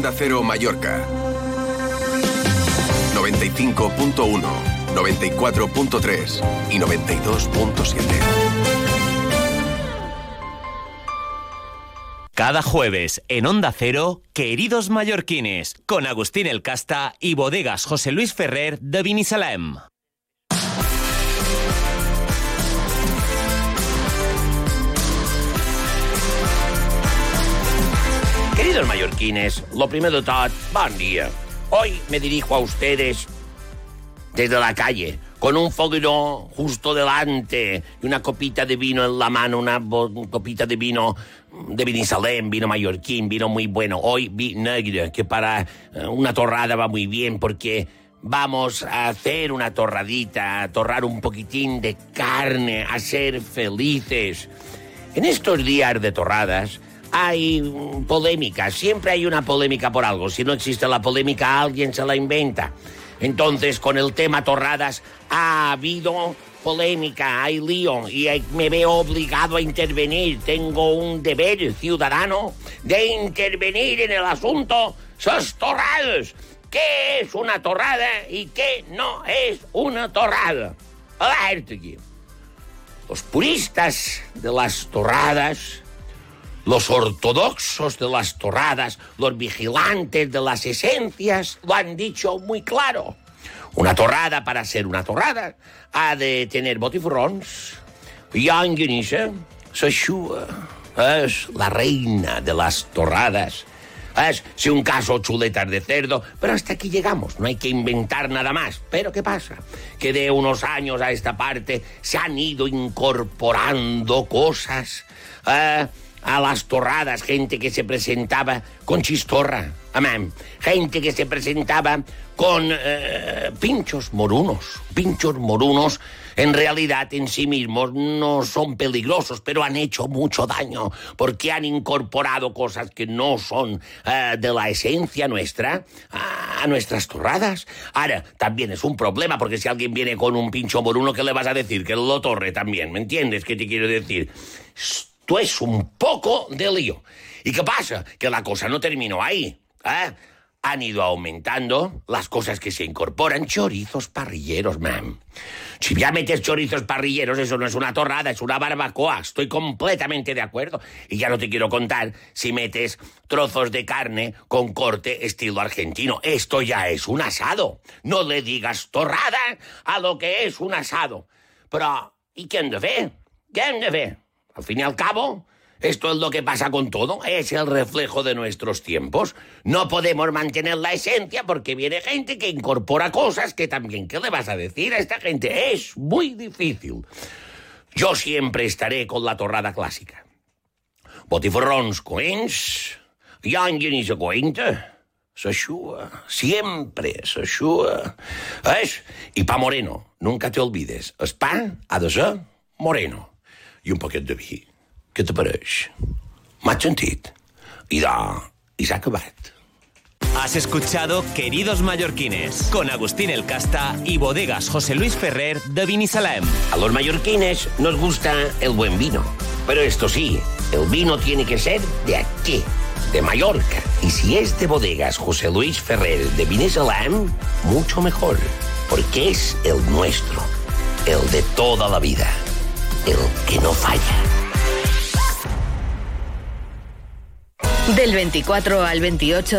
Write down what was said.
Onda Cero Mallorca. 95.1, 94.3 y 92.7. Cada jueves en Onda Cero, Queridos Mallorquines, con Agustín El Casta y Bodegas José Luis Ferrer de Vinisalem. Queridos mallorquines, lo primero de todo, buen día. Hoy me dirijo a ustedes desde la calle, con un foguero justo delante y una copita de vino en la mano, una copita de vino de Vinisalem, vino mallorquín, vino muy bueno. Hoy vi negro, que para eh, una torrada va muy bien porque vamos a hacer una torradita, a torrar un poquitín de carne, a ser felices. En estos días de torradas hay polémica, siempre hay una polémica por algo. Si no existe la polémica, alguien se la inventa. Entonces, con el tema torradas ha habido polémica, hay lío y me veo obligado a intervenir. Tengo un deber ciudadano de intervenir en el asunto sus torradas. ¿Qué es una torrada y qué no es una torrada? Los puristas de las torradas, los ortodoxos de las torradas, los vigilantes de las esencias lo han dicho muy claro. Una torrada, para ser una torrada, ha de tener botifrons, llanguinissa, seixúa. Es la reina de las torradas. Es, si un caso, chuletas de cerdo, pero hasta aquí llegamos, no hay que inventar nada más. Pero ¿qué pasa? Que de unos años a esta parte se han ido incorporando cosas eh, a las torradas, gente que se presentaba con chistorra, amén, gente que se presentaba con eh, pinchos morunos, pinchos morunos en realidad en sí mismos no son peligrosos, pero han hecho mucho daño porque han incorporado cosas que no son eh, de la esencia nuestra a, nuestras torradas. Ahora, también es un problema porque si alguien viene con un pincho moruno, ¿qué le vas a decir? Que lo torre también, ¿me entiendes qué te quiero decir? Esto es un poco de lío. ¿Y qué pasa? Que la cosa no terminó ahí. ¿eh? Han ido aumentando las cosas que se incorporan. Chorizos parrilleros, man. Si ya metes chorizos parrilleros, eso no es una torrada, es una barbacoa. Estoy completamente de acuerdo. Y ya no te quiero contar si metes trozos de carne con corte estilo argentino. Esto ya es un asado. No le digas torrada a lo que es un asado. Pero, ¿y ve? ¿Quién de ve? Al fin y al cabo, esto es lo que pasa con todo, es el reflejo de nuestros tiempos. No podemos mantener la esencia porque viene gente que incorpora cosas que también, ¿qué le vas a decir a esta gente? Es muy difícil. Yo siempre estaré con la torrada clásica. Botifarrons coents, llanguinis a cuenta, s'aixua, siempre s'aixua. ¿Ves? Y pa moreno, nunca te olvides, el pa ha moreno. I un poquet de vi. Què te pareix? M'has sentit? I de... I s'ha acabat. Has escuchado Queridos Mallorquines, con Agustín El Casta y Bodegas José Luis Ferrer de Vinisalem. A los mallorquines nos gusta el buen vino. Pero esto sí, el vino tiene que ser de aquí, de Mallorca. Y si es de bodegas José Luis Ferrer de Vinisalam, mucho mejor. Porque es el nuestro, el de toda la vida, el que no falla. Del 24 al 28